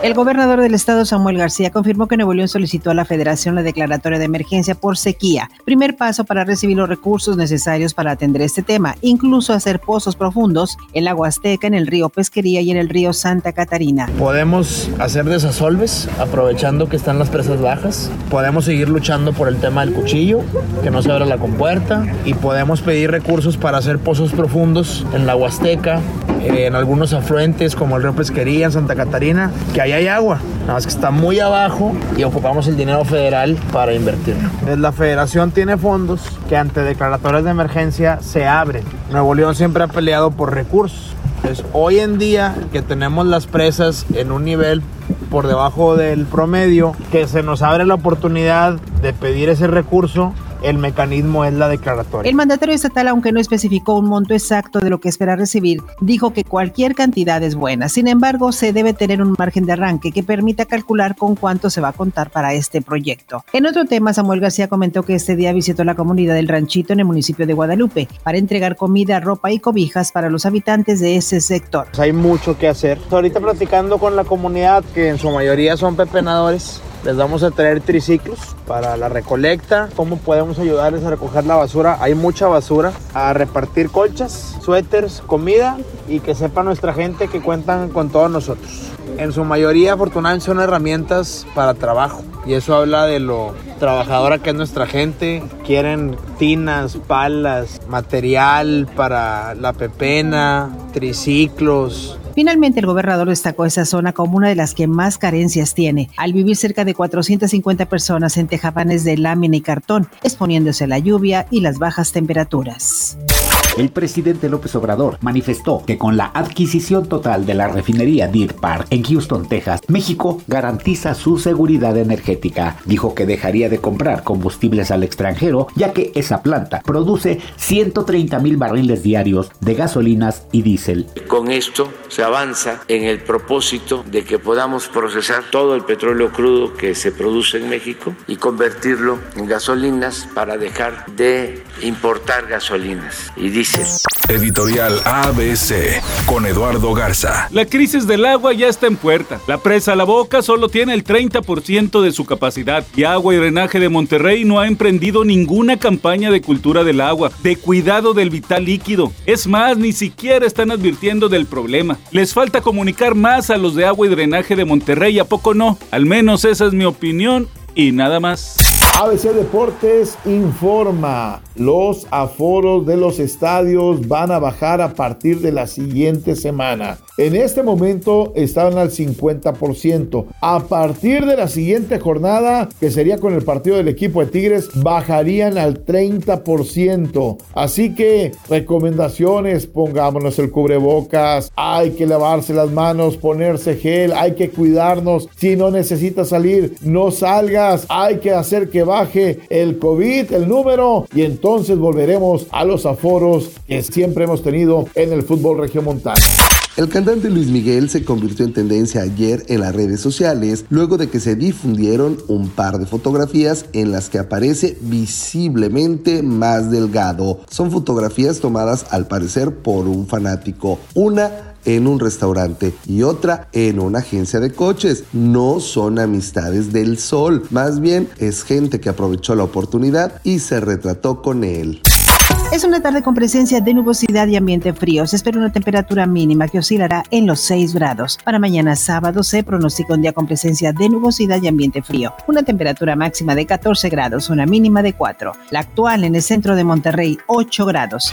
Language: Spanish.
El gobernador del estado, Samuel García, confirmó que Nuevo León solicitó a la Federación la declaratoria de emergencia por sequía, primer paso para recibir los recursos necesarios para atender este tema, incluso hacer pozos profundos en la Huasteca, en el río Pesquería y en el río Santa Catarina. Podemos hacer desasolves aprovechando que están las presas bajas, podemos seguir luchando por el tema del cuchillo, que no se abra la compuerta, y podemos pedir recursos para hacer pozos profundos en la Huasteca, en algunos afluentes como el río Pesquería, en Santa Catarina, que ahí hay agua, nada más que está muy abajo y ocupamos el dinero federal para invertirlo. La federación tiene fondos que ante declaratorias de emergencia se abren. Nuevo León siempre ha peleado por recursos. Entonces, hoy en día que tenemos las presas en un nivel por debajo del promedio, que se nos abre la oportunidad de pedir ese recurso, el mecanismo es la declaratoria. El mandatario estatal, aunque no especificó un monto exacto de lo que espera recibir, dijo que cualquier cantidad es buena. Sin embargo, se debe tener un margen de arranque que permita calcular con cuánto se va a contar para este proyecto. En otro tema, Samuel García comentó que este día visitó la comunidad del Ranchito en el municipio de Guadalupe para entregar comida, ropa y cobijas para los habitantes de ese sector. Hay mucho que hacer. Ahorita platicando con la comunidad, que en su mayoría son pepenadores, les vamos a traer triciclos para la recolecta. ¿Cómo podemos ayudarles a recoger la basura? Hay mucha basura. A repartir colchas, suéteres, comida y que sepa nuestra gente que cuentan con todos nosotros. En su mayoría, afortunadamente, son herramientas para trabajo. Y eso habla de lo trabajadora que es nuestra gente. Quieren tinas, palas, material para la pepena, triciclos, Finalmente, el gobernador destacó esa zona como una de las que más carencias tiene, al vivir cerca de 450 personas en tejabanes de lámina y cartón, exponiéndose a la lluvia y las bajas temperaturas. El presidente López Obrador manifestó que con la adquisición total de la refinería Deer Park en Houston, Texas, México garantiza su seguridad energética. Dijo que dejaría de comprar combustibles al extranjero, ya que esa planta produce 130 mil barriles diarios de gasolinas y diésel. Con esto se avanza en el propósito de que podamos procesar todo el petróleo crudo que se produce en México y convertirlo en gasolinas para dejar de importar gasolinas y diésel. Editorial ABC con Eduardo Garza. La crisis del agua ya está en puerta. La presa La Boca solo tiene el 30% de su capacidad y Agua y Drenaje de Monterrey no ha emprendido ninguna campaña de cultura del agua, de cuidado del vital líquido. Es más, ni siquiera están advirtiendo del problema. Les falta comunicar más a los de Agua y Drenaje de Monterrey, ¿a poco no? Al menos esa es mi opinión y nada más. ABC Deportes informa, los aforos de los estadios van a bajar a partir de la siguiente semana. En este momento estaban al 50%. A partir de la siguiente jornada, que sería con el partido del equipo de Tigres, bajarían al 30%. Así que recomendaciones, pongámonos el cubrebocas, hay que lavarse las manos, ponerse gel, hay que cuidarnos. Si no necesitas salir, no salgas, hay que hacer que baje el COVID, el número, y entonces volveremos a los aforos que siempre hemos tenido en el fútbol regiomontano. El cantante Luis Miguel se convirtió en tendencia ayer en las redes sociales luego de que se difundieron un par de fotografías en las que aparece visiblemente más delgado. Son fotografías tomadas al parecer por un fanático. Una en un restaurante y otra en una agencia de coches. No son amistades del sol, más bien es gente que aprovechó la oportunidad y se retrató con él. Es una tarde con presencia de nubosidad y ambiente frío. Se espera una temperatura mínima que oscilará en los 6 grados. Para mañana sábado se pronostica un día con presencia de nubosidad y ambiente frío. Una temperatura máxima de 14 grados, una mínima de 4. La actual en el centro de Monterrey, 8 grados.